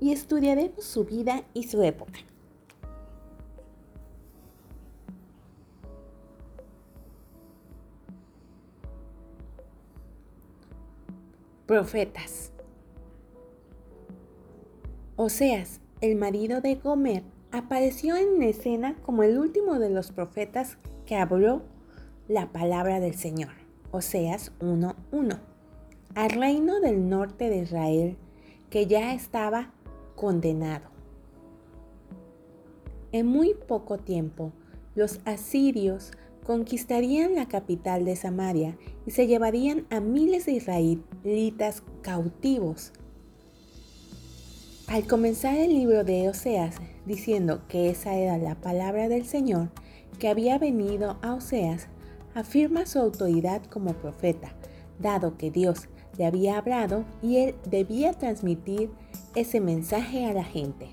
y estudiaremos su vida y su época. Profetas. Oseas, el marido de Gomer, apareció en escena como el último de los profetas que habló la palabra del Señor. Oseas 1.1. Al reino del norte de Israel, que ya estaba condenado. En muy poco tiempo, los asirios conquistarían la capital de Samaria y se llevarían a miles de israelitas cautivos. Al comenzar el libro de Oseas diciendo que esa era la palabra del Señor que había venido a Oseas, afirma su autoridad como profeta, dado que Dios le había hablado y él debía transmitir ese mensaje a la gente.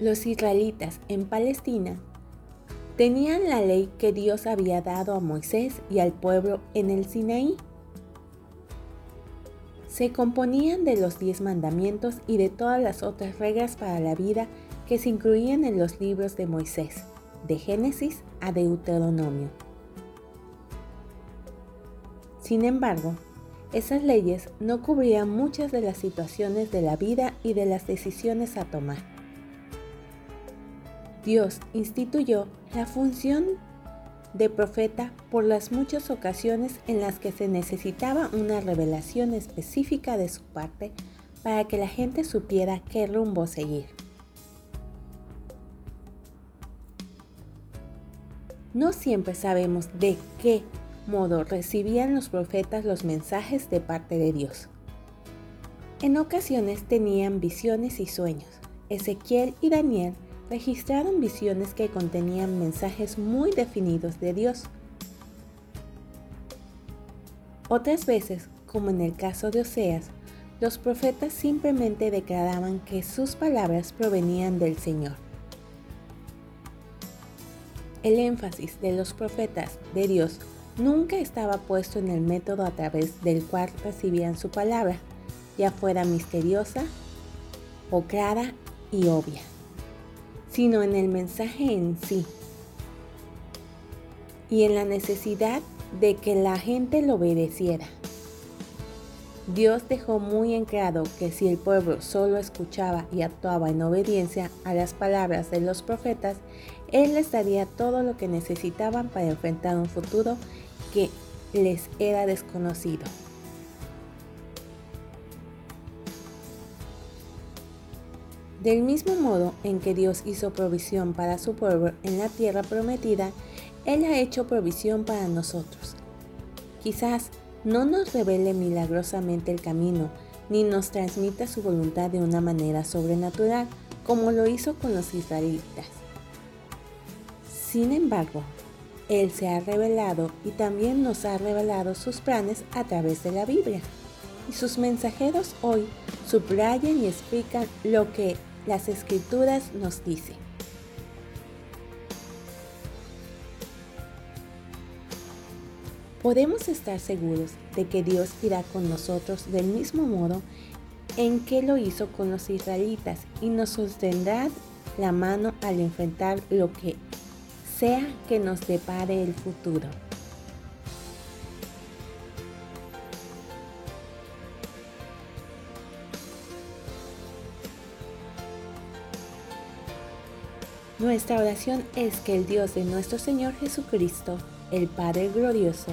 Los israelitas en Palestina tenían la ley que Dios había dado a Moisés y al pueblo en el Sinaí. Se componían de los diez mandamientos y de todas las otras reglas para la vida que se incluían en los libros de Moisés, de Génesis a Deuteronomio. Sin embargo, esas leyes no cubrían muchas de las situaciones de la vida y de las decisiones a tomar. Dios instituyó la función de profeta por las muchas ocasiones en las que se necesitaba una revelación específica de su parte para que la gente supiera qué rumbo seguir. No siempre sabemos de qué modo recibían los profetas los mensajes de parte de Dios. En ocasiones tenían visiones y sueños. Ezequiel y Daniel registraron visiones que contenían mensajes muy definidos de Dios. Otras veces, como en el caso de Oseas, los profetas simplemente declaraban que sus palabras provenían del Señor. El énfasis de los profetas de Dios nunca estaba puesto en el método a través del cual recibían su palabra, ya fuera misteriosa o clara y obvia, sino en el mensaje en sí y en la necesidad de que la gente lo obedeciera. Dios dejó muy en claro que si el pueblo solo escuchaba y actuaba en obediencia a las palabras de los profetas, Él les daría todo lo que necesitaban para enfrentar un futuro que les era desconocido. Del mismo modo en que Dios hizo provisión para su pueblo en la tierra prometida, Él ha hecho provisión para nosotros. Quizás no nos revele milagrosamente el camino, ni nos transmita su voluntad de una manera sobrenatural, como lo hizo con los israelitas. Sin embargo, él se ha revelado y también nos ha revelado sus planes a través de la Biblia. Y sus mensajeros hoy subrayan y explican lo que las escrituras nos dicen. Podemos estar seguros de que Dios irá con nosotros del mismo modo en que lo hizo con los israelitas y nos sostendrá la mano al enfrentar lo que sea que nos depare el futuro. Nuestra oración es que el Dios de nuestro Señor Jesucristo, el Padre glorioso,